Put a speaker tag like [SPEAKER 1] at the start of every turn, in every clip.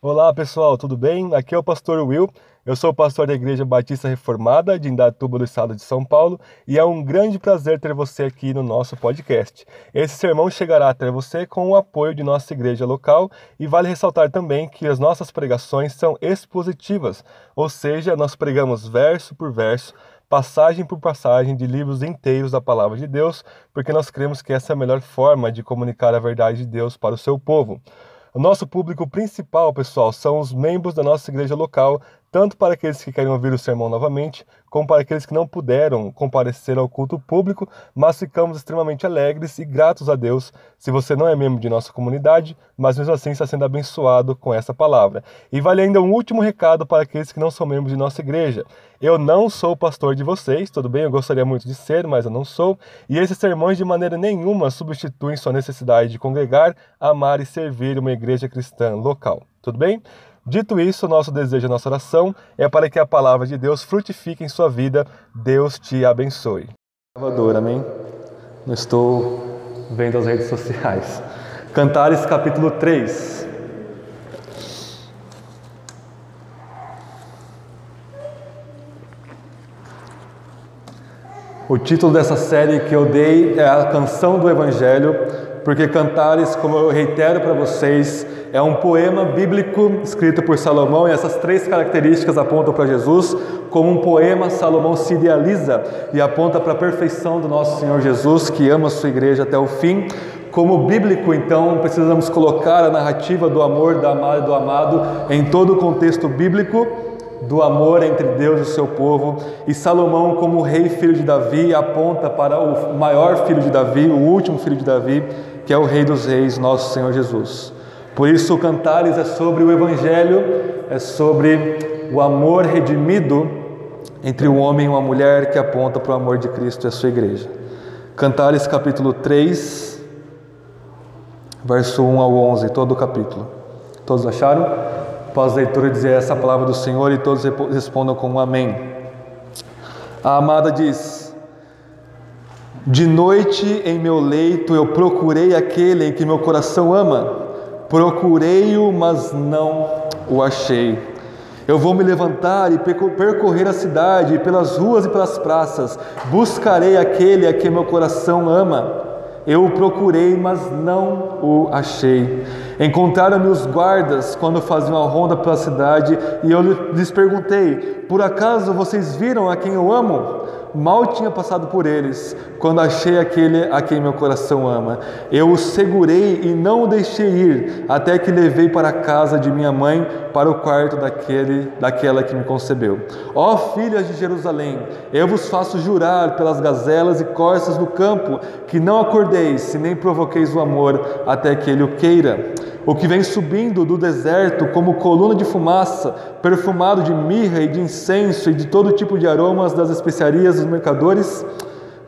[SPEAKER 1] Olá pessoal, tudo bem? Aqui é o pastor Will. Eu sou pastor da Igreja Batista Reformada de Indatuba do Estado de São Paulo e é um grande prazer ter você aqui no nosso podcast. Esse sermão chegará até você com o apoio de nossa igreja local e vale ressaltar também que as nossas pregações são expositivas, ou seja, nós pregamos verso por verso passagem por passagem de livros inteiros da palavra de Deus, porque nós cremos que essa é a melhor forma de comunicar a verdade de Deus para o seu povo. O nosso público principal, pessoal, são os membros da nossa igreja local, tanto para aqueles que querem ouvir o sermão novamente, como para aqueles que não puderam comparecer ao culto público, mas ficamos extremamente alegres e gratos a Deus se você não é membro de nossa comunidade, mas mesmo assim está sendo abençoado com essa palavra. E vale ainda um último recado para aqueles que não são membros de nossa igreja. Eu não sou pastor de vocês, tudo bem? Eu gostaria muito de ser, mas eu não sou. E esses sermões de maneira nenhuma substituem sua necessidade de congregar, amar e servir uma igreja cristã local. Tudo bem? Dito isso, nosso desejo, nossa oração é para que a palavra de Deus frutifique em sua vida. Deus te abençoe. Salvador, amém? Não estou vendo as redes sociais. Cantares capítulo 3. O título dessa série que eu dei é a Canção do Evangelho, porque Cantares, como eu reitero para vocês, é um poema bíblico escrito por Salomão e essas três características apontam para Jesus. Como um poema, Salomão se idealiza e aponta para a perfeição do nosso Senhor Jesus, que ama a sua igreja até o fim. Como bíblico, então, precisamos colocar a narrativa do amor da amada e do amado em todo o contexto bíblico do amor entre Deus e o seu povo. E Salomão, como rei filho de Davi, aponta para o maior filho de Davi, o último filho de Davi, que é o Rei dos Reis, nosso Senhor Jesus. Por isso, o Cantares é sobre o Evangelho, é sobre o amor redimido entre um homem e uma mulher que aponta para o amor de Cristo e a sua igreja. Cantares capítulo 3, verso 1 ao 11, todo o capítulo. Todos acharam? Após a leitura dizer essa palavra do Senhor e todos respondam com um amém. A amada diz: De noite em meu leito eu procurei aquele em que meu coração ama Procurei-o, mas não o achei. Eu vou me levantar e percorrer a cidade, pelas ruas e pelas praças. Buscarei aquele a quem meu coração ama. Eu o procurei, mas não o achei. Encontraram-me os guardas quando faziam a ronda pela cidade e eu lhes perguntei: Por acaso vocês viram a quem eu amo? Mal tinha passado por eles, quando achei aquele a quem meu coração ama. Eu o segurei e não o deixei ir, até que levei para a casa de minha mãe, para o quarto daquele, daquela que me concebeu. Ó filhas de Jerusalém, eu vos faço jurar pelas gazelas e corças do campo, que não acordeis, se nem provoqueis o amor, até que ele o queira o que vem subindo do deserto como coluna de fumaça, perfumado de mirra e de incenso e de todo tipo de aromas das especiarias dos mercadores?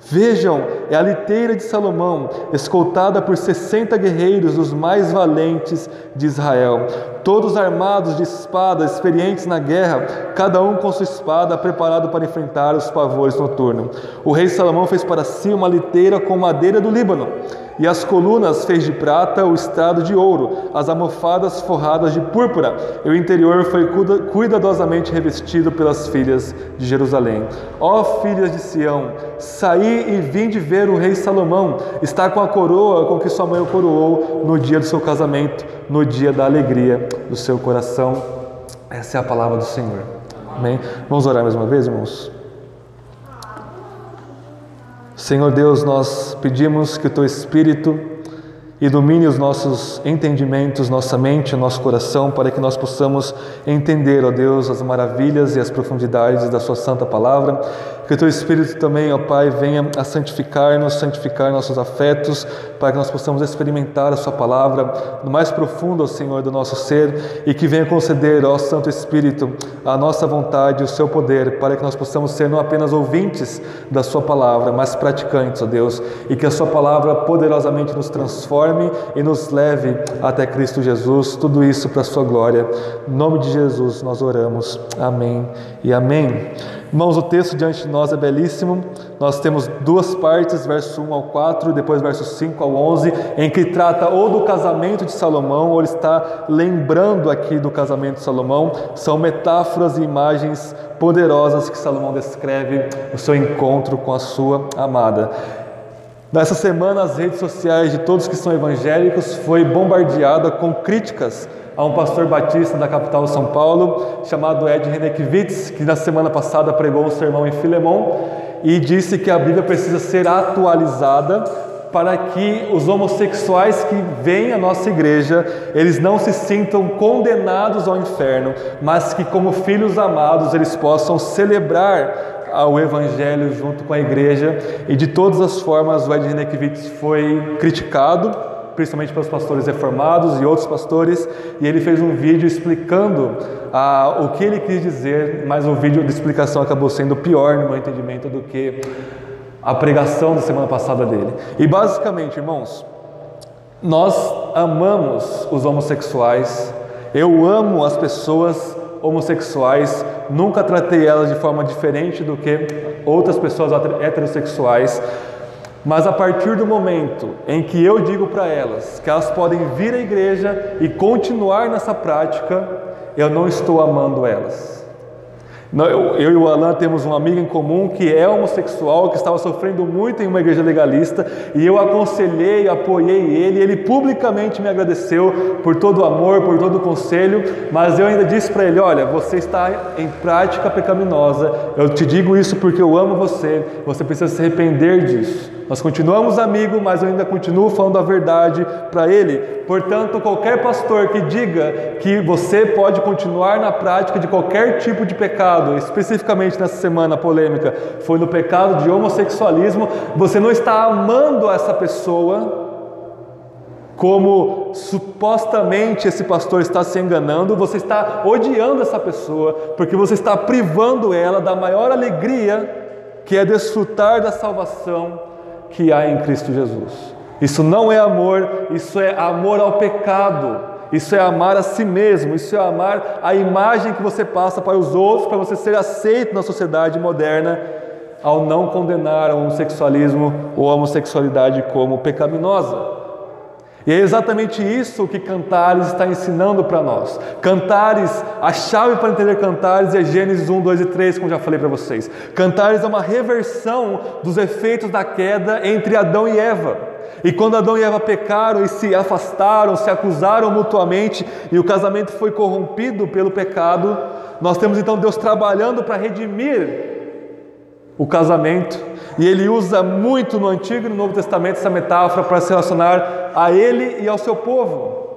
[SPEAKER 1] Vejam, é a liteira de Salomão, escoltada por sessenta guerreiros, os mais valentes de Israel, todos armados de espadas, experientes na guerra, cada um com sua espada, preparado para enfrentar os pavores noturnos. O rei Salomão fez para si uma liteira com madeira do Líbano e as colunas fez de prata o estrado de ouro, as almofadas forradas de púrpura, e o interior foi cuidadosamente revestido pelas filhas de Jerusalém. Ó filhas de Sião, saí e vim de ver o rei Salomão, está com a coroa com que sua mãe o coroou no dia do seu casamento, no dia da alegria do seu coração. Essa é a palavra do Senhor. Amém? Vamos orar mais uma vez, irmãos? Senhor Deus, nós pedimos que o Teu Espírito ilumine os nossos entendimentos, nossa mente, nosso coração, para que nós possamos entender, ó Deus, as maravilhas e as profundidades da Sua Santa Palavra que o teu Espírito também, ó Pai, venha a santificar-nos, santificar nossos afetos, para que nós possamos experimentar a Sua palavra no mais profundo, ó Senhor, do nosso ser e que venha conceder, ó Santo Espírito, a nossa vontade, o Seu poder, para que nós possamos ser não apenas ouvintes da Sua palavra, mas praticantes, ó Deus, e que a Sua palavra poderosamente nos transforme e nos leve até Cristo Jesus, tudo isso para a Sua glória. Em nome de Jesus nós oramos. Amém e amém. Irmãos, o texto diante de nós é belíssimo. Nós temos duas partes, verso 1 ao 4, depois verso 5 ao 11, em que trata ou do casamento de Salomão, ou ele está lembrando aqui do casamento de Salomão. São metáforas e imagens poderosas que Salomão descreve o seu encontro com a sua amada. Nessa semana, as redes sociais de todos que são evangélicos foi bombardeada com críticas a um pastor batista da capital São Paulo, chamado Ed Renekiewicz, que na semana passada pregou um sermão em Filemon e disse que a Bíblia precisa ser atualizada para que os homossexuais que vêm à nossa igreja, eles não se sintam condenados ao inferno, mas que como filhos amados eles possam celebrar o evangelho junto com a igreja. E de todas as formas o Ed Renekiewicz foi criticado principalmente pelos pastores reformados e outros pastores, e ele fez um vídeo explicando ah, o que ele quis dizer, mas o vídeo de explicação acabou sendo pior no meu entendimento do que a pregação da semana passada dele. E basicamente, irmãos, nós amamos os homossexuais, eu amo as pessoas homossexuais, nunca tratei elas de forma diferente do que outras pessoas heterossexuais. Mas a partir do momento em que eu digo para elas que elas podem vir à igreja e continuar nessa prática, eu não estou amando elas. Eu, e o Alan temos um amigo em comum que é homossexual, que estava sofrendo muito em uma igreja legalista, e eu aconselhei, apoiei ele, ele publicamente me agradeceu por todo o amor, por todo o conselho, mas eu ainda disse para ele: Olha, você está em prática pecaminosa, eu te digo isso porque eu amo você, você precisa se arrepender disso. Nós continuamos amigos, mas eu ainda continuo falando a verdade para ele. Portanto, qualquer pastor que diga que você pode continuar na prática de qualquer tipo de pecado, especificamente nessa semana polêmica, foi no pecado de homossexualismo, você não está amando essa pessoa como supostamente esse pastor está se enganando, você está odiando essa pessoa, porque você está privando ela da maior alegria que é desfrutar da salvação que há em Cristo Jesus. Isso não é amor, isso é amor ao pecado. Isso é amar a si mesmo, isso é amar a imagem que você passa para os outros, para você ser aceito na sociedade moderna, ao não condenar o homossexualismo ou a homossexualidade como pecaminosa. E é exatamente isso que Cantares está ensinando para nós. Cantares, a chave para entender Cantares é Gênesis 1, 2 e 3, como já falei para vocês. Cantares é uma reversão dos efeitos da queda entre Adão e Eva. E quando Adão e Eva pecaram e se afastaram, se acusaram mutuamente e o casamento foi corrompido pelo pecado, nós temos então Deus trabalhando para redimir o casamento. E ele usa muito no Antigo e no Novo Testamento essa metáfora para se relacionar a ele e ao seu povo.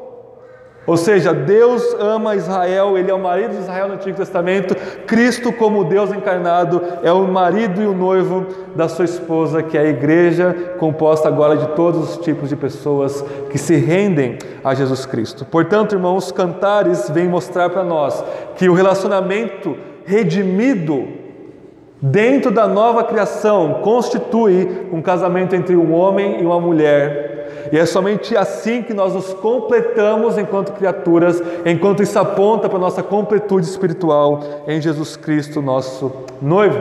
[SPEAKER 1] Ou seja, Deus ama Israel, Ele é o marido de Israel no Antigo Testamento, Cristo, como Deus encarnado, é o marido e o noivo da sua esposa, que é a igreja, composta agora de todos os tipos de pessoas que se rendem a Jesus Cristo. Portanto, irmãos, Cantares vem mostrar para nós que o relacionamento redimido dentro da nova criação, constitui um casamento entre um homem e uma mulher. E é somente assim que nós nos completamos enquanto criaturas, enquanto isso aponta para a nossa completude espiritual em Jesus Cristo, nosso noivo.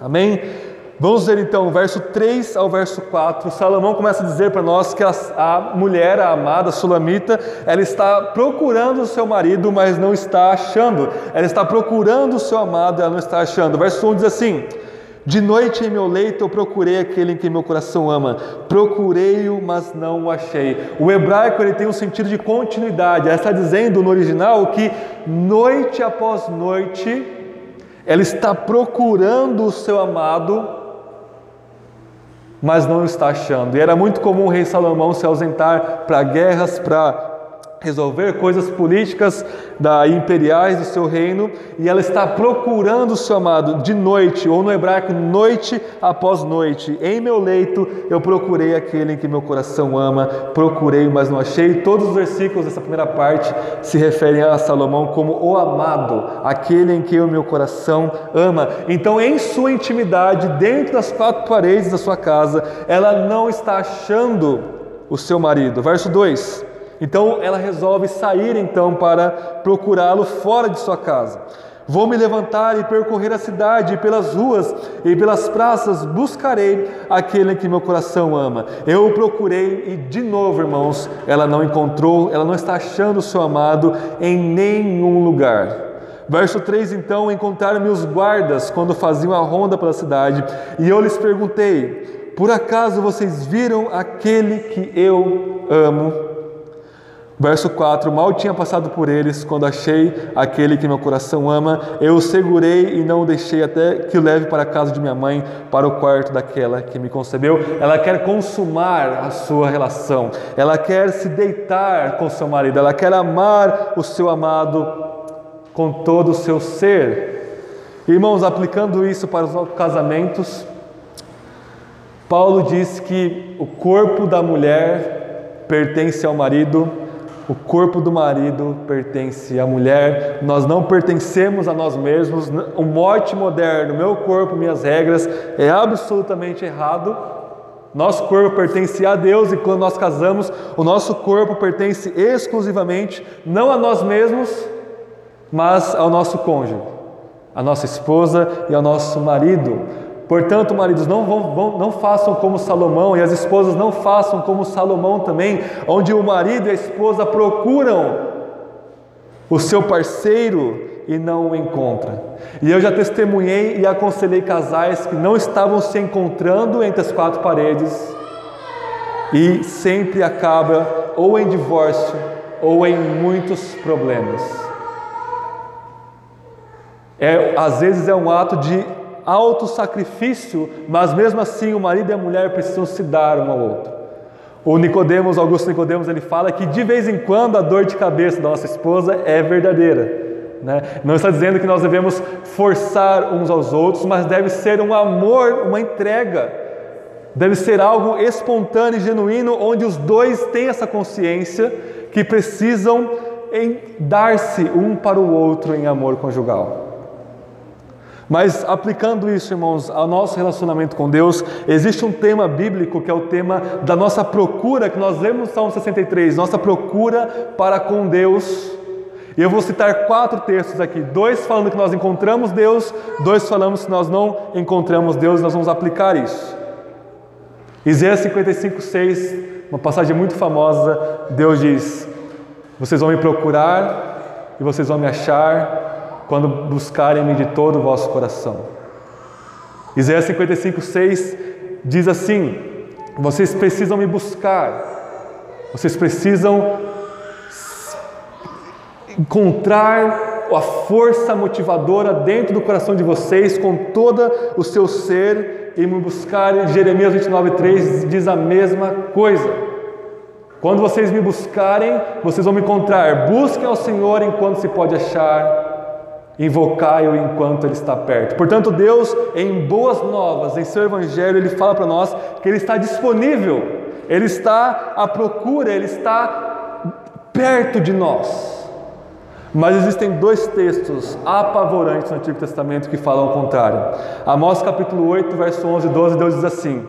[SPEAKER 1] Amém? Vamos ver então, verso 3 ao verso 4. Salomão começa a dizer para nós que a, a, mulher, a amada sulamita, ela está procurando o seu marido, mas não está achando. Ela está procurando o seu amado, ela não está achando. Verso 1 diz assim: De noite em meu leito eu procurei aquele em que meu coração ama. Procurei-o, mas não o achei. O hebraico ele tem um sentido de continuidade. Ela está dizendo no original que noite após noite ela está procurando o seu amado mas não está achando. E era muito comum o rei Salomão se ausentar para guerras, para resolver coisas políticas da imperiais do seu reino, e ela está procurando o seu amado de noite, ou no hebraico, noite após noite. Em meu leito eu procurei aquele em que meu coração ama, procurei, mas não achei. Todos os versículos dessa primeira parte se referem a Salomão como o amado, aquele em que o meu coração ama. Então, em sua intimidade, dentro das quatro paredes da sua casa, ela não está achando o seu marido. Verso 2. Então ela resolve sair então para procurá-lo fora de sua casa. Vou me levantar e percorrer a cidade, pelas ruas e pelas praças buscarei aquele que meu coração ama. Eu o procurei e, de novo, irmãos, ela não encontrou, ela não está achando o seu amado em nenhum lugar. Verso 3: Então encontraram-me os guardas quando faziam a ronda pela cidade, e eu lhes perguntei: Por acaso vocês viram aquele que eu amo? Verso 4: Mal tinha passado por eles quando achei aquele que meu coração ama. Eu o segurei e não o deixei até que o leve para a casa de minha mãe, para o quarto daquela que me concebeu. Ela quer consumar a sua relação, ela quer se deitar com seu marido, ela quer amar o seu amado com todo o seu ser. Irmãos, aplicando isso para os casamentos, Paulo diz que o corpo da mulher pertence ao marido o corpo do marido pertence à mulher, nós não pertencemos a nós mesmos. O mote moderno, meu corpo, minhas regras, é absolutamente errado. Nosso corpo pertence a Deus e quando nós casamos, o nosso corpo pertence exclusivamente não a nós mesmos, mas ao nosso cônjuge, à nossa esposa e ao nosso marido. Portanto, maridos, não, vão, não façam como Salomão e as esposas não façam como Salomão também, onde o marido e a esposa procuram o seu parceiro e não o encontram. E eu já testemunhei e aconselhei casais que não estavam se encontrando entre as quatro paredes e sempre acaba ou em divórcio ou em muitos problemas. É, às vezes é um ato de auto-sacrifício, mas mesmo assim o marido e a mulher precisam se dar um ao outro. O Nicodemos, Augusto Nicodemos, ele fala que de vez em quando a dor de cabeça da nossa esposa é verdadeira. Né? Não está dizendo que nós devemos forçar uns aos outros, mas deve ser um amor, uma entrega. Deve ser algo espontâneo e genuíno, onde os dois têm essa consciência que precisam dar-se um para o outro em amor conjugal. Mas aplicando isso, irmãos, ao nosso relacionamento com Deus, existe um tema bíblico que é o tema da nossa procura, que nós lemos no Salmo 63, nossa procura para com Deus. E eu vou citar quatro textos aqui: dois falando que nós encontramos Deus, dois falando que nós não encontramos Deus, nós vamos aplicar isso. Isaías 55, 6, uma passagem muito famosa, Deus diz: Vocês vão me procurar e vocês vão me achar quando buscarem-me de todo o vosso coração. Isaías 55, 6 diz assim: Vocês precisam me buscar, vocês precisam encontrar a força motivadora dentro do coração de vocês, com todo o seu ser, e me buscar. Jeremias 29, 3 diz a mesma coisa. Quando vocês me buscarem, vocês vão me encontrar. Busquem ao Senhor enquanto se pode achar invocai-o enquanto ele está perto. Portanto, Deus, em boas novas, em seu evangelho, ele fala para nós que ele está disponível, ele está à procura, ele está perto de nós. Mas existem dois textos apavorantes no Antigo Testamento que falam o contrário. Amós capítulo 8, verso 11 e 12, Deus diz assim: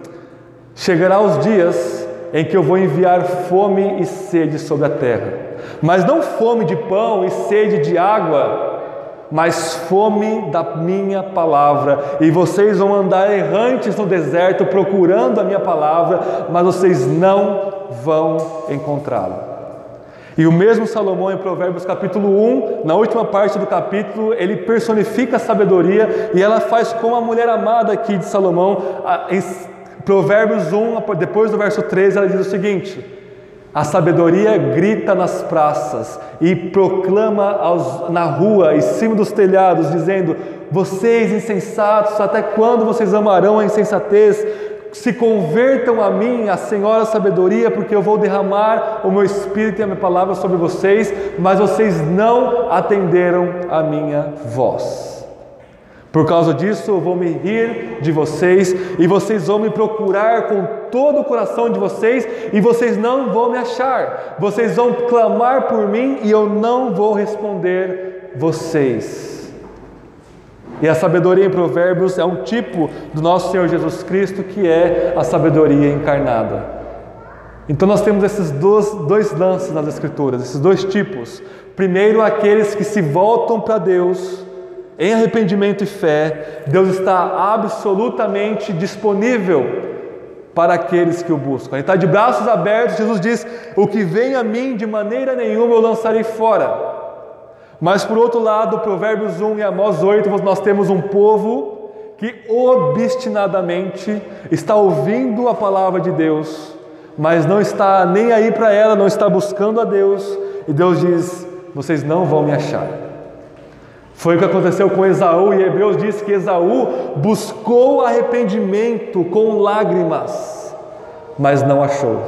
[SPEAKER 1] Chegará os dias em que eu vou enviar fome e sede sobre a terra, mas não fome de pão e sede de água, mas fome da minha palavra, e vocês vão andar errantes no deserto procurando a minha palavra, mas vocês não vão encontrá-la. E o mesmo Salomão em Provérbios capítulo 1, na última parte do capítulo, ele personifica a sabedoria e ela faz como a mulher amada aqui de Salomão, em Provérbios 1, depois do verso 13, ela diz o seguinte: a sabedoria grita nas praças e proclama aos, na rua, em cima dos telhados, dizendo: Vocês insensatos, até quando vocês amarão a insensatez? Se convertam a mim, a Senhora Sabedoria, porque eu vou derramar o meu espírito e a minha palavra sobre vocês, mas vocês não atenderam a minha voz. Por causa disso, eu vou me rir de vocês e vocês vão me procurar com todo o coração de vocês e vocês não vão me achar. Vocês vão clamar por mim e eu não vou responder vocês. E a sabedoria em Provérbios é um tipo do nosso Senhor Jesus Cristo que é a sabedoria encarnada. Então nós temos esses dois, dois lances nas Escrituras, esses dois tipos. Primeiro, aqueles que se voltam para Deus em arrependimento e fé, Deus está absolutamente disponível para aqueles que o buscam. Ele está de braços abertos, Jesus diz: O que vem a mim, de maneira nenhuma eu lançarei fora. Mas por outro lado, Provérbios 1 e Amós 8, nós temos um povo que obstinadamente está ouvindo a palavra de Deus, mas não está nem aí para ela, não está buscando a Deus, e Deus diz: Vocês não vão me achar. Foi o que aconteceu com Esaú, e Hebreus diz que Esaú buscou arrependimento com lágrimas, mas não achou.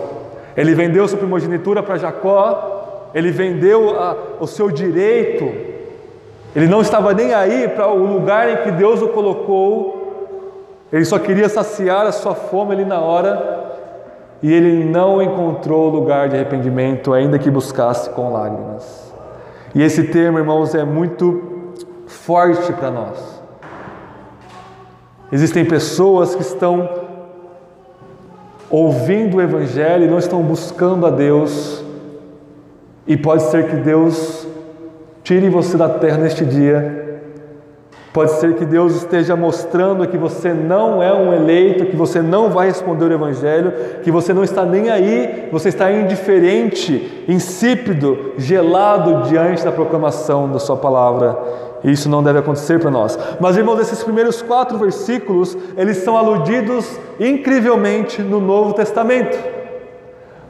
[SPEAKER 1] Ele vendeu sua primogenitura para Jacó, ele vendeu a, o seu direito, ele não estava nem aí para o lugar em que Deus o colocou, ele só queria saciar a sua fome ali na hora, e ele não encontrou lugar de arrependimento, ainda que buscasse com lágrimas. E esse termo, irmãos, é muito forte para nós. Existem pessoas que estão ouvindo o Evangelho e não estão buscando a Deus, e pode ser que Deus tire você da terra neste dia Pode ser que Deus esteja mostrando que você não é um eleito, que você não vai responder o Evangelho, que você não está nem aí, você está indiferente, insípido, gelado diante da proclamação da Sua palavra. Isso não deve acontecer para nós. Mas, irmãos, esses primeiros quatro versículos, eles são aludidos incrivelmente no Novo Testamento.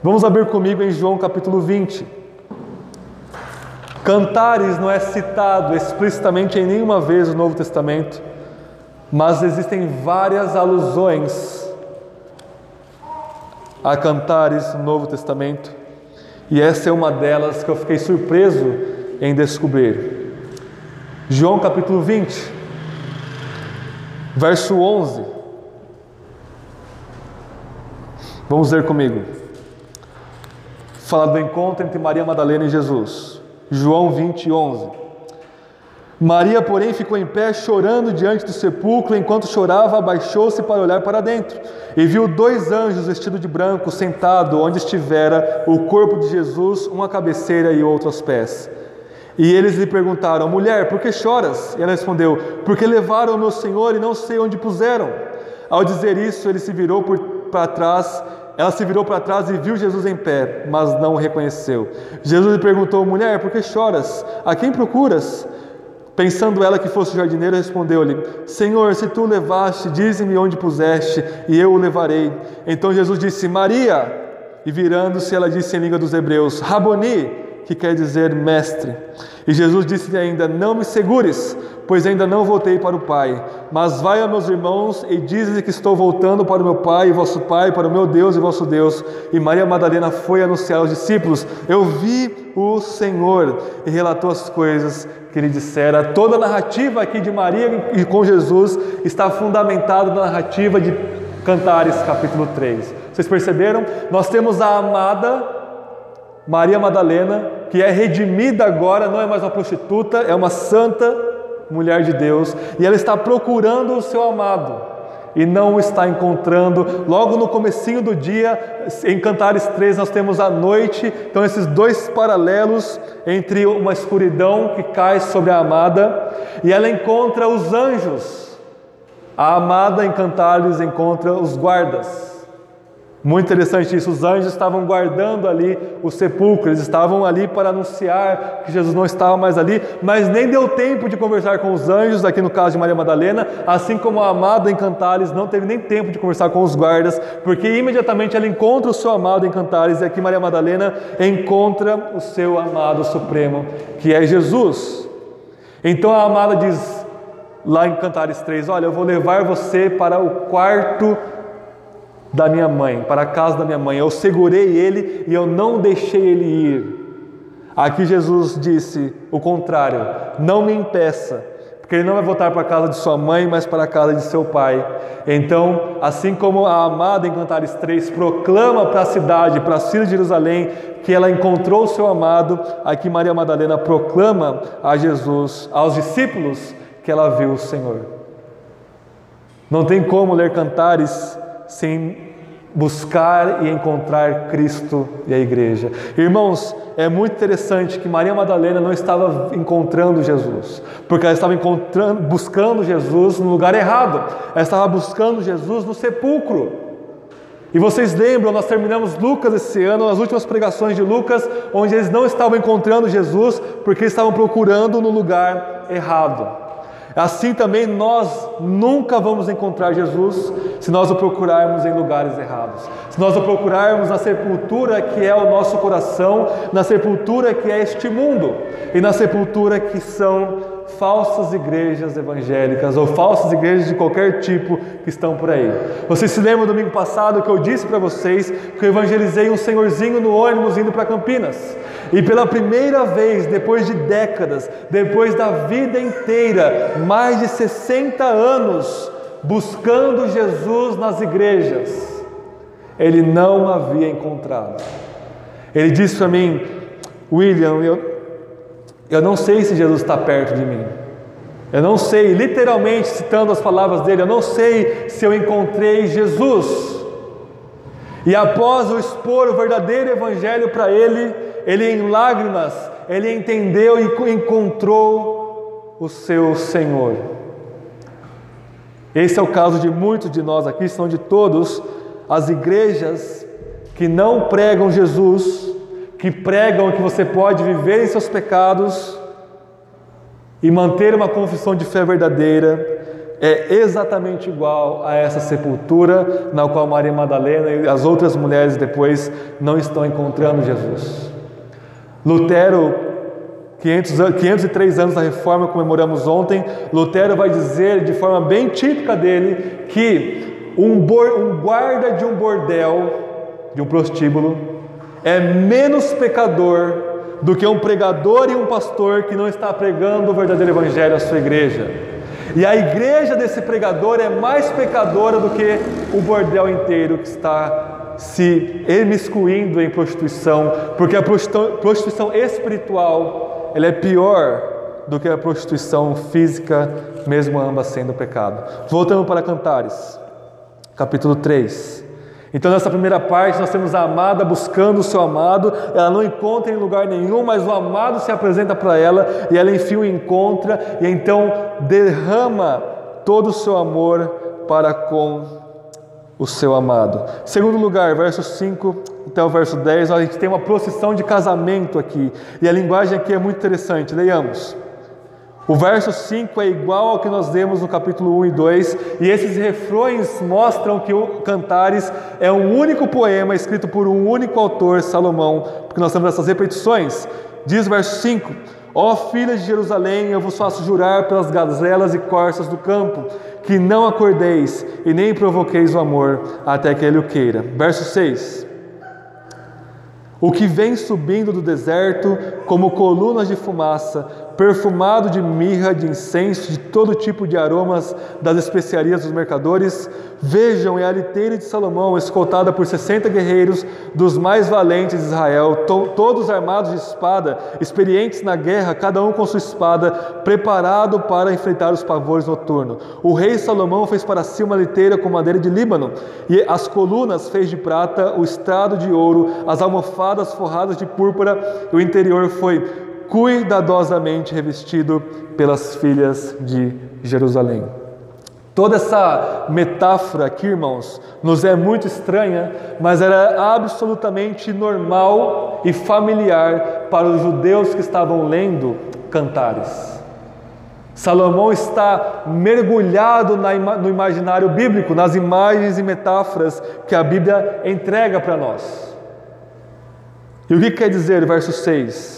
[SPEAKER 1] Vamos abrir comigo em João capítulo 20. Cantares não é citado explicitamente em nenhuma vez no Novo Testamento, mas existem várias alusões a cantares no Novo Testamento, e essa é uma delas que eu fiquei surpreso em descobrir. João capítulo 20, verso 11. Vamos ler comigo. Fala do encontro entre Maria Madalena e Jesus. João 20, 11. Maria, porém, ficou em pé chorando diante do sepulcro, enquanto chorava, abaixou-se para olhar para dentro e viu dois anjos vestidos de branco sentado onde estivera o corpo de Jesus, uma cabeceira e outro aos pés. E eles lhe perguntaram: Mulher, por que choras? E ela respondeu: Porque levaram o meu Senhor e não sei onde puseram. Ao dizer isso, ele se virou para trás ela se virou para trás e viu Jesus em pé, mas não o reconheceu. Jesus lhe perguntou: Mulher, por que choras? A quem procuras? Pensando ela que fosse o jardineiro, respondeu-lhe: Senhor, se tu o levaste, dize-me onde puseste, e eu o levarei. Então Jesus disse: Maria. E virando-se, ela disse em língua dos hebreus: Raboni, que quer dizer mestre. E Jesus disse-lhe ainda: Não me segures, pois ainda não voltei para o Pai. Mas vai a meus irmãos e diz-lhe que estou voltando para o meu Pai e vosso Pai, para o meu Deus e vosso Deus. E Maria Madalena foi anunciar aos discípulos: Eu vi o Senhor, e relatou as coisas que ele dissera. Toda a narrativa aqui de Maria e com Jesus está fundamentada na narrativa de Cantares, capítulo 3. Vocês perceberam? Nós temos a amada Maria Madalena, que é redimida agora, não é mais uma prostituta, é uma santa mulher de Deus, e ela está procurando o seu amado e não o está encontrando. Logo no comecinho do dia, em Cantares 3, nós temos a noite, então esses dois paralelos entre uma escuridão que cai sobre a amada e ela encontra os anjos. A amada em Cantares encontra os guardas. Muito interessante isso, os anjos estavam guardando ali o sepulcro, eles estavam ali para anunciar que Jesus não estava mais ali, mas nem deu tempo de conversar com os anjos, aqui no caso de Maria Madalena, assim como a amada em Cantares não teve nem tempo de conversar com os guardas, porque imediatamente ela encontra o seu amado em Cantares, e aqui Maria Madalena encontra o seu amado supremo, que é Jesus. Então a amada diz lá em Cantares 3: Olha, eu vou levar você para o quarto da minha mãe, para a casa da minha mãe. Eu segurei ele e eu não deixei ele ir. Aqui Jesus disse o contrário: não me impeça, porque ele não vai voltar para a casa de sua mãe, mas para a casa de seu pai. Então, assim como a amada em Cantares 3 proclama para a cidade, para a filha de Jerusalém, que ela encontrou o seu amado, aqui Maria Madalena proclama a Jesus, aos discípulos, que ela viu o Senhor. Não tem como ler Cantares sem buscar e encontrar Cristo e a igreja. Irmãos, é muito interessante que Maria Madalena não estava encontrando Jesus, porque ela estava encontrando, buscando Jesus no lugar errado. Ela estava buscando Jesus no sepulcro. E vocês lembram, nós terminamos Lucas esse ano, as últimas pregações de Lucas, onde eles não estavam encontrando Jesus porque estavam procurando no lugar errado. Assim também nós nunca vamos encontrar Jesus se nós o procurarmos em lugares errados. Se nós o procurarmos na sepultura que é o nosso coração, na sepultura que é este mundo e na sepultura que são falsas igrejas evangélicas ou falsas igrejas de qualquer tipo que estão por aí. Vocês se lembram domingo passado que eu disse para vocês que eu evangelizei um senhorzinho no ônibus indo para Campinas. E pela primeira vez, depois de décadas, depois da vida inteira, mais de 60 anos buscando Jesus nas igrejas, ele não havia encontrado. Ele disse para mim, William, eu, eu não sei se Jesus está perto de mim. Eu não sei, literalmente citando as palavras dele, eu não sei se eu encontrei Jesus. E após eu expor o verdadeiro evangelho para ele, ele em lágrimas, ele entendeu e encontrou o seu Senhor. Esse é o caso de muitos de nós aqui, são de todos as igrejas que não pregam Jesus, que pregam que você pode viver em seus pecados e manter uma confissão de fé verdadeira, é exatamente igual a essa sepultura na qual Maria Madalena e as outras mulheres depois não estão encontrando Jesus. Lutero, 500, 503 anos da reforma, comemoramos ontem, Lutero vai dizer de forma bem típica dele que um, um guarda de um bordel, de um prostíbulo, é menos pecador do que um pregador e um pastor que não está pregando o verdadeiro evangelho à sua igreja. E a igreja desse pregador é mais pecadora do que o bordel inteiro que está se emiscuindo em prostituição, porque a prostituição espiritual ela é pior do que a prostituição física, mesmo ambas sendo pecado. Voltando para Cantares, capítulo 3. Então, nessa primeira parte, nós temos a amada buscando o seu amado, ela não encontra em lugar nenhum, mas o amado se apresenta para ela e ela enfim o encontra e então derrama todo o seu amor para com o seu amado. Segundo lugar, verso 5 até o verso 10, a gente tem uma procissão de casamento aqui e a linguagem aqui é muito interessante. Leiamos. O verso 5 é igual ao que nós vemos no capítulo 1 e 2, e esses refrões mostram que o Cantares é um único poema escrito por um único autor, Salomão, porque nós temos essas repetições. Diz o verso 5: Ó filhas de Jerusalém, eu vos faço jurar pelas gazelas e corças do campo, que não acordeis e nem provoqueis o amor, até que ele o queira. Verso 6: O que vem subindo do deserto como colunas de fumaça, perfumado de mirra, de incenso, de todo tipo de aromas das especiarias dos mercadores. Vejam, é a liteira de Salomão, escoltada por 60 guerreiros dos mais valentes de Israel, to todos armados de espada, experientes na guerra, cada um com sua espada, preparado para enfrentar os pavores noturnos. O rei Salomão fez para si uma liteira com madeira de Líbano, e as colunas fez de prata, o estrado de ouro, as almofadas forradas de púrpura, e o interior foi cuidadosamente revestido pelas filhas de Jerusalém. Toda essa metáfora aqui, irmãos, nos é muito estranha, mas era absolutamente normal e familiar para os judeus que estavam lendo cantares. Salomão está mergulhado no imaginário bíblico, nas imagens e metáforas que a Bíblia entrega para nós. E o que quer dizer verso 6?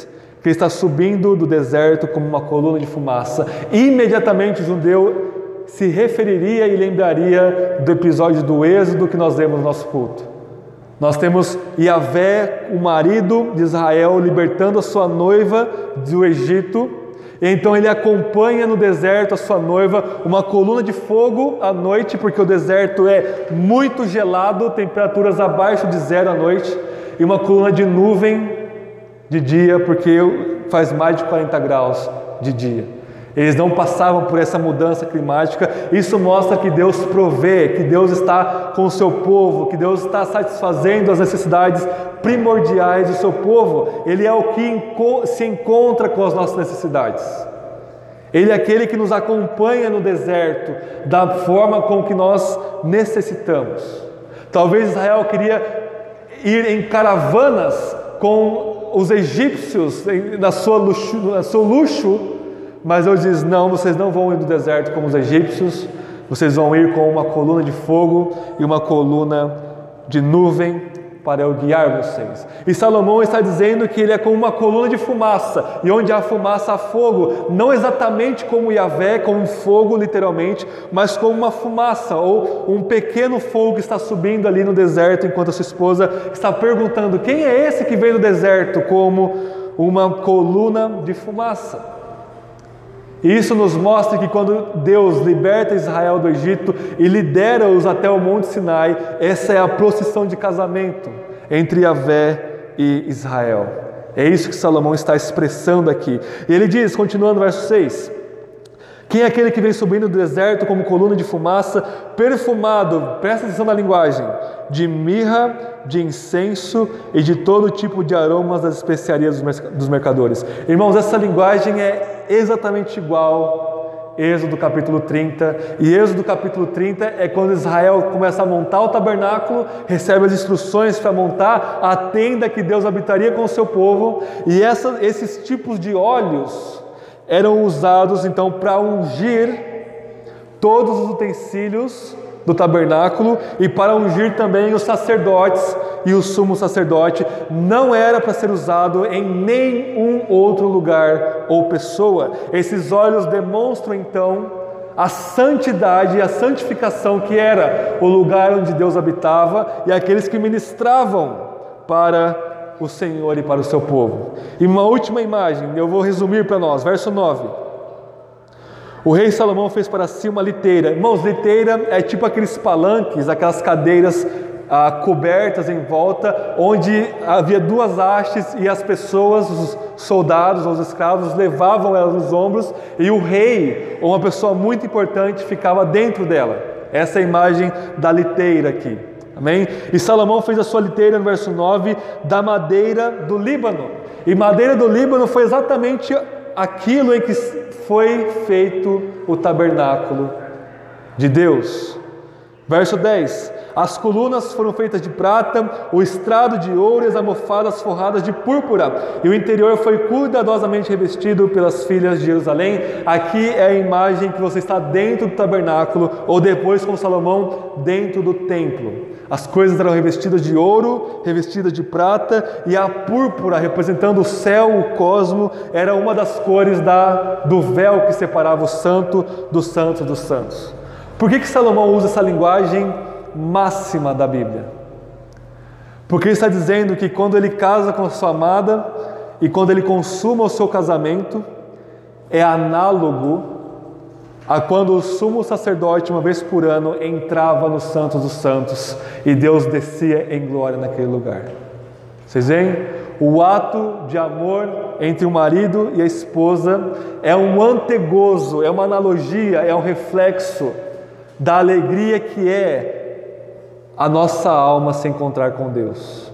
[SPEAKER 1] Que está subindo do deserto como uma coluna de fumaça. Imediatamente o judeu se referiria e lembraria do episódio do Êxodo que nós vemos no nosso culto. Nós temos Yahvé, o marido de Israel, libertando a sua noiva do Egito. E então ele acompanha no deserto a sua noiva, uma coluna de fogo à noite, porque o deserto é muito gelado, temperaturas abaixo de zero à noite, e uma coluna de nuvem de dia, porque faz mais de 40 graus de dia. Eles não passavam por essa mudança climática. Isso mostra que Deus provê, que Deus está com o seu povo, que Deus está satisfazendo as necessidades primordiais do seu povo. Ele é o que se encontra com as nossas necessidades. Ele é aquele que nos acompanha no deserto da forma com que nós necessitamos. Talvez Israel queria ir em caravanas com os egípcios na sua luxo, na seu luxo mas Deus diz: não, vocês não vão ir no deserto como os egípcios, vocês vão ir com uma coluna de fogo e uma coluna de nuvem para eu guiar vocês. E Salomão está dizendo que ele é como uma coluna de fumaça, e onde há fumaça há fogo, não exatamente como Yahvé, como fogo literalmente, mas como uma fumaça, ou um pequeno fogo que está subindo ali no deserto, enquanto a sua esposa está perguntando: quem é esse que veio do deserto como uma coluna de fumaça? E isso nos mostra que quando Deus liberta Israel do Egito e lidera-os até o Monte Sinai, essa é a procissão de casamento entre Yahvé e Israel. É isso que Salomão está expressando aqui. E ele diz, continuando verso 6: Quem é aquele que vem subindo do deserto como coluna de fumaça, perfumado, presta atenção na linguagem, de mirra, de incenso e de todo tipo de aromas das especiarias dos mercadores. Irmãos, essa linguagem é exatamente igual Êxodo capítulo 30. E Êxodo capítulo 30 é quando Israel começa a montar o tabernáculo, recebe as instruções para montar a tenda que Deus habitaria com o seu povo. E essa, esses tipos de óleos eram usados então para ungir todos os utensílios do tabernáculo e para ungir também os sacerdotes e o sumo sacerdote não era para ser usado em nenhum outro lugar ou pessoa. Esses olhos demonstram então a santidade e a santificação que era o lugar onde Deus habitava e aqueles que ministravam para o Senhor e para o seu povo. E uma última imagem, eu vou resumir para nós, verso 9. O rei Salomão fez para si uma liteira. Irmãos, liteira é tipo aqueles palanques, aquelas cadeiras ah, cobertas em volta, onde havia duas hastes e as pessoas, os soldados, os escravos, levavam elas nos ombros e o rei, ou uma pessoa muito importante, ficava dentro dela. Essa é a imagem da liteira aqui. Amém? E Salomão fez a sua liteira no verso 9 da madeira do Líbano. E madeira do Líbano foi exatamente aquilo em que foi feito o tabernáculo de Deus. Verso 10: As colunas foram feitas de prata, o estrado de ouro e as almofadas forradas de púrpura, e o interior foi cuidadosamente revestido pelas filhas de Jerusalém. Aqui é a imagem que você está dentro do tabernáculo, ou depois com Salomão, dentro do templo. As coisas eram revestidas de ouro, revestidas de prata, e a púrpura, representando o céu, o cosmo, era uma das cores da, do véu que separava o santo do santo dos santos. Por que, que Salomão usa essa linguagem máxima da Bíblia? Porque ele está dizendo que quando ele casa com a sua amada e quando ele consuma o seu casamento, é análogo a quando o sumo sacerdote, uma vez por ano, entrava no Santos dos Santos e Deus descia em glória naquele lugar. Vocês veem? O ato de amor entre o marido e a esposa é um antegozo, é uma analogia, é um reflexo da alegria que é a nossa alma se encontrar com Deus.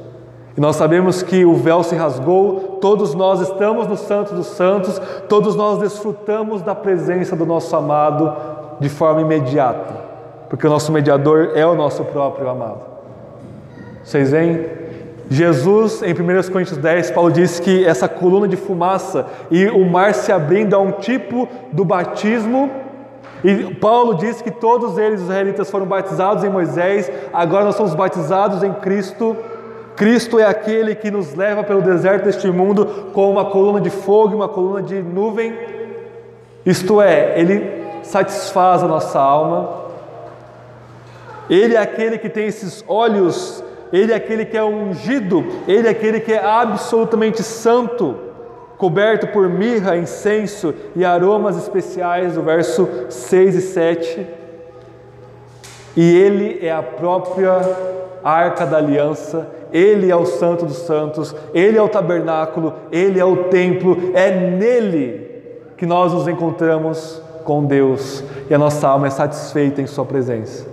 [SPEAKER 1] E nós sabemos que o véu se rasgou, todos nós estamos no Santo dos Santos, todos nós desfrutamos da presença do nosso amado de forma imediata, porque o nosso mediador é o nosso próprio amado. Vocês veem? Jesus, em 1 Coríntios 10, Paulo diz que essa coluna de fumaça e o mar se abrindo é um tipo do batismo. E Paulo diz que todos eles, os israelitas, foram batizados em Moisés, agora nós somos batizados em Cristo Cristo é aquele que nos leva pelo deserto deste mundo com uma coluna de fogo e uma coluna de nuvem. Isto é, ele satisfaz a nossa alma. Ele é aquele que tem esses olhos, ele é aquele que é ungido, ele é aquele que é absolutamente santo, coberto por mirra, incenso e aromas especiais, do verso 6 e 7. E ele é a própria arca da aliança, ele é o Santo dos Santos, Ele é o tabernáculo, Ele é o templo, é nele que nós nos encontramos com Deus e a nossa alma é satisfeita em Sua presença.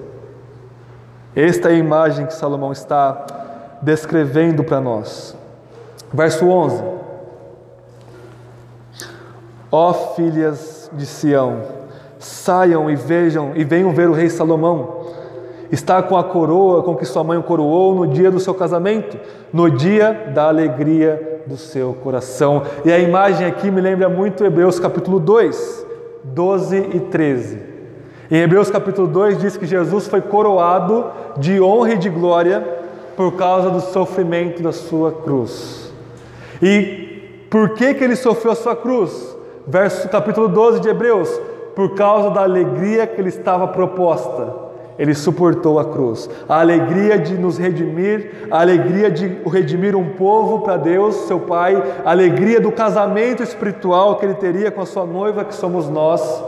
[SPEAKER 1] Esta é a imagem que Salomão está descrevendo para nós. Verso 11: Ó filhas de Sião, saiam e vejam e venham ver o rei Salomão. Está com a coroa com que sua mãe o coroou no dia do seu casamento, no dia da alegria do seu coração. E a imagem aqui me lembra muito Hebreus capítulo 2, 12 e 13. Em Hebreus capítulo 2 diz que Jesus foi coroado de honra e de glória por causa do sofrimento da sua cruz. E por que que ele sofreu a sua cruz? Verso capítulo 12 de Hebreus, por causa da alegria que lhe estava proposta ele suportou a cruz. A alegria de nos redimir, a alegria de redimir um povo para Deus, seu Pai, a alegria do casamento espiritual que ele teria com a sua noiva, que somos nós.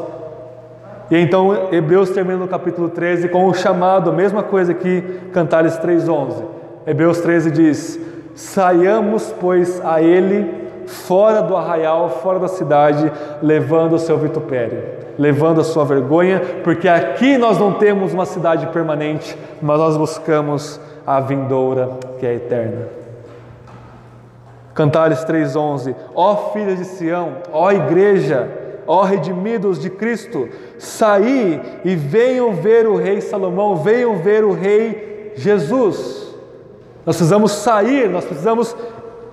[SPEAKER 1] E então Hebreus termina no capítulo 13 com o chamado, a mesma coisa que Cantares 3:11. Hebreus 13 diz: "Saiamos, pois, a ele fora do arraial, fora da cidade, levando o seu vitupério." Levando a sua vergonha, porque aqui nós não temos uma cidade permanente, mas nós buscamos a vindoura que é eterna. Cantares 3:11 Ó filhas de Sião, ó igreja, ó redimidos de Cristo, saí e venham ver o rei Salomão, venham ver o rei Jesus. Nós precisamos sair, nós precisamos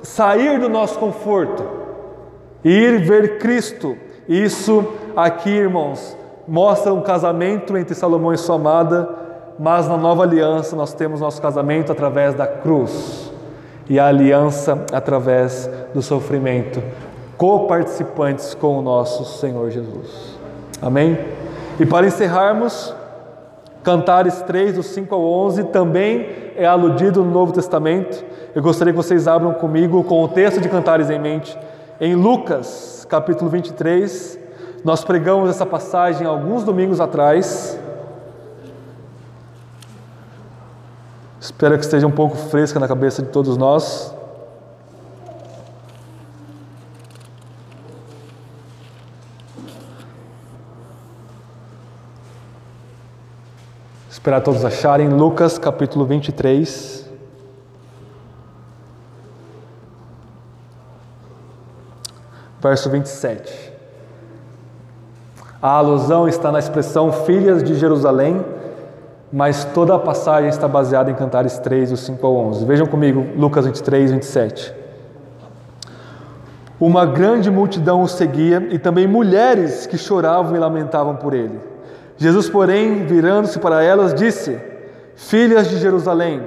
[SPEAKER 1] sair do nosso conforto e ir ver Cristo. Isso aqui, irmãos, mostra um casamento entre Salomão e sua amada, mas na nova aliança nós temos nosso casamento através da cruz e a aliança através do sofrimento, coparticipantes com o nosso Senhor Jesus. Amém? E para encerrarmos, Cantares 3, do 5 ao 11, também é aludido no Novo Testamento. Eu gostaria que vocês abram comigo com o texto de Cantares em mente, em Lucas, capítulo 23, nós pregamos essa passagem alguns domingos atrás. Espero que esteja um pouco fresca na cabeça de todos nós. Esperar todos acharem Lucas capítulo 23. Verso 27. A alusão está na expressão filhas de Jerusalém, mas toda a passagem está baseada em Cantares 3, do 5 ao 11. Vejam comigo Lucas 23, 27. Uma grande multidão o seguia e também mulheres que choravam e lamentavam por ele. Jesus, porém, virando-se para elas, disse: Filhas de Jerusalém,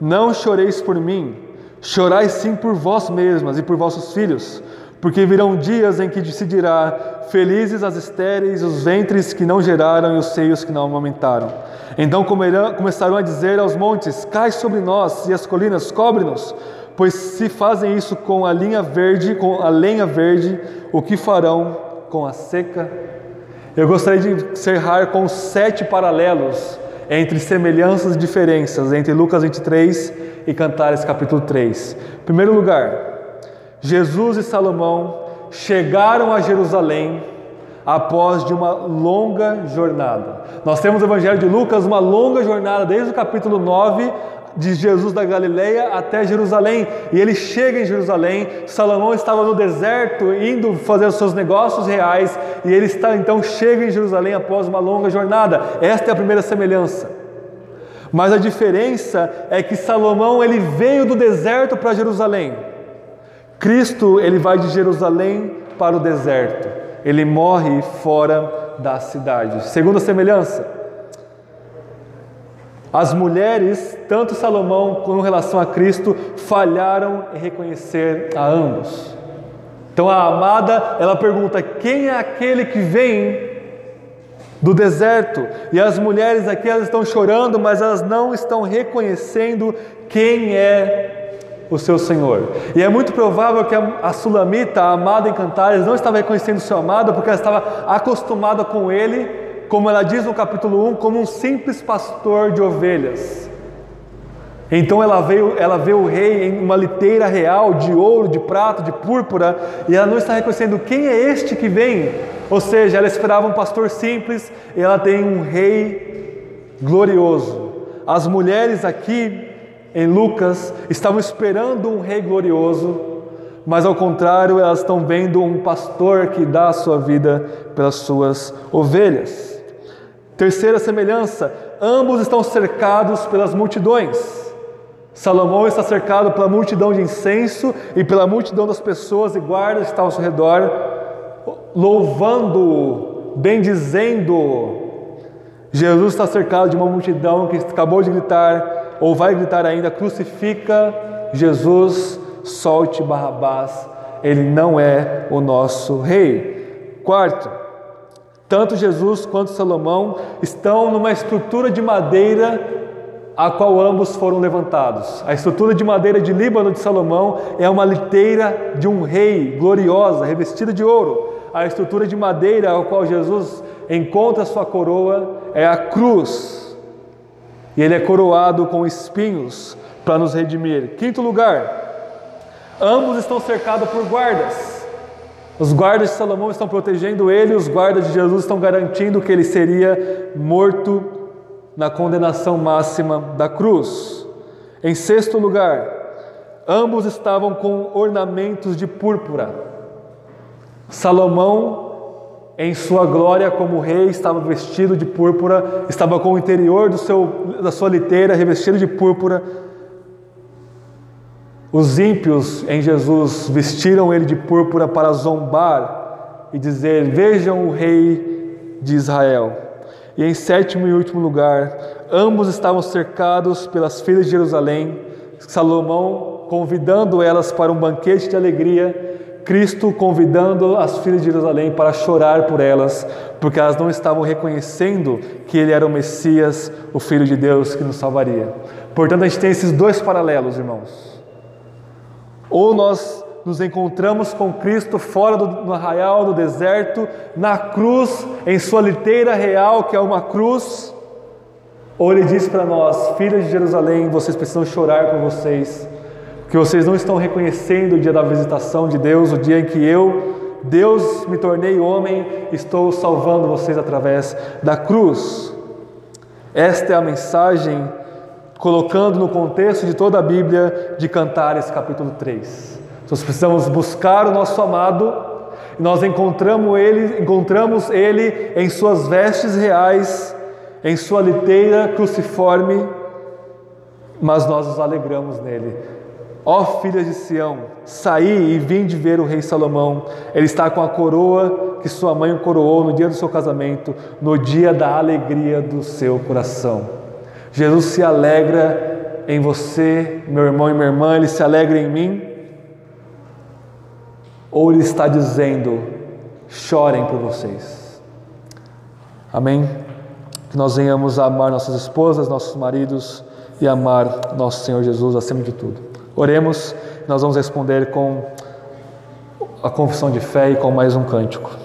[SPEAKER 1] não choreis por mim, chorai sim por vós mesmas e por vossos filhos porque virão dias em que se dirá: Felizes as estéreis, os ventres que não geraram e os seios que não amamentaram. Então comerão, começarão a dizer aos montes: Cai sobre nós, e as colinas, cobre-nos. Pois se fazem isso com a linha verde, com a lenha verde, o que farão com a seca? Eu gostaria de encerrar com sete paralelos entre semelhanças e diferenças entre Lucas 23 e Cantares capítulo 3. Em primeiro lugar, Jesus e Salomão chegaram a Jerusalém após de uma longa jornada. Nós temos no Evangelho de Lucas uma longa jornada desde o capítulo 9 de Jesus da Galileia até Jerusalém. E ele chega em Jerusalém. Salomão estava no deserto indo fazer os seus negócios reais e ele está então chega em Jerusalém após uma longa jornada. Esta é a primeira semelhança. Mas a diferença é que Salomão ele veio do deserto para Jerusalém. Cristo, ele vai de Jerusalém para o deserto. Ele morre fora da cidade. Segunda semelhança, as mulheres, tanto Salomão com relação a Cristo, falharam em reconhecer a ambos. Então a amada, ela pergunta: quem é aquele que vem do deserto? E as mulheres aqui elas estão chorando, mas elas não estão reconhecendo quem é o seu Senhor. E é muito provável que a, Sulamita, a amada em Cantares, não estava reconhecendo o seu amado porque ela estava acostumada com ele, como ela diz no capítulo 1, como um simples pastor de ovelhas. Então ela veio, ela vê o rei em uma liteira real de ouro, de prata, de púrpura, e ela não está reconhecendo quem é este que vem. Ou seja, ela esperava um pastor simples, e ela tem um rei glorioso. As mulheres aqui em Lucas estavam esperando um rei glorioso, mas ao contrário, elas estão vendo um pastor que dá a sua vida pelas suas ovelhas. Terceira semelhança: ambos estão cercados pelas multidões. Salomão está cercado pela multidão de incenso e pela multidão das pessoas e guardas que estão ao seu redor, louvando, bendizendo. Jesus está cercado de uma multidão que acabou de gritar, ou vai gritar ainda: crucifica Jesus, solte Barrabás, ele não é o nosso rei. Quarto, tanto Jesus quanto Salomão estão numa estrutura de madeira a qual ambos foram levantados. A estrutura de madeira de Líbano de Salomão é uma liteira de um rei gloriosa, revestida de ouro. A estrutura de madeira a qual Jesus encontra sua coroa é a cruz. E ele é coroado com espinhos para nos redimir. Quinto lugar, ambos estão cercados por guardas. Os guardas de Salomão estão protegendo ele, os guardas de Jesus estão garantindo que ele seria morto na condenação máxima da cruz. Em sexto lugar, ambos estavam com ornamentos de púrpura. Salomão, em sua glória como rei, estava vestido de púrpura, estava com o interior do seu, da sua liteira revestido de púrpura. Os ímpios em Jesus vestiram ele de púrpura para zombar e dizer: Vejam o rei de Israel. E em sétimo e último lugar, ambos estavam cercados pelas filhas de Jerusalém, Salomão convidando elas para um banquete de alegria, Cristo convidando as filhas de Jerusalém para chorar por elas, porque elas não estavam reconhecendo que ele era o Messias, o Filho de Deus que nos salvaria. Portanto, a gente tem esses dois paralelos, irmãos. Ou nós nos encontramos com Cristo fora do no arraial, do deserto, na cruz, em sua liteira real, que é uma cruz. Ou ele diz para nós, filhos de Jerusalém, vocês precisam chorar por vocês, porque vocês não estão reconhecendo o dia da visitação de Deus, o dia em que eu, Deus, me tornei homem, estou salvando vocês através da cruz. Esta é a mensagem, colocando no contexto de toda a Bíblia de Cantares, capítulo 3. Nós precisamos buscar o nosso amado, e nós encontramos ele, encontramos ele em suas vestes reais, em sua liteira cruciforme, mas nós nos alegramos nele. Ó filhas de Sião, saí e vim de ver o rei Salomão. Ele está com a coroa que sua mãe o coroou no dia do seu casamento, no dia da alegria do seu coração. Jesus se alegra em você, meu irmão e minha irmã, ele se alegra em mim ou Ele está dizendo: chorem por vocês. Amém? Que nós venhamos a amar nossas esposas, nossos maridos e amar nosso Senhor Jesus acima de tudo. Oremos, nós vamos responder com a confissão de fé e com mais um cântico.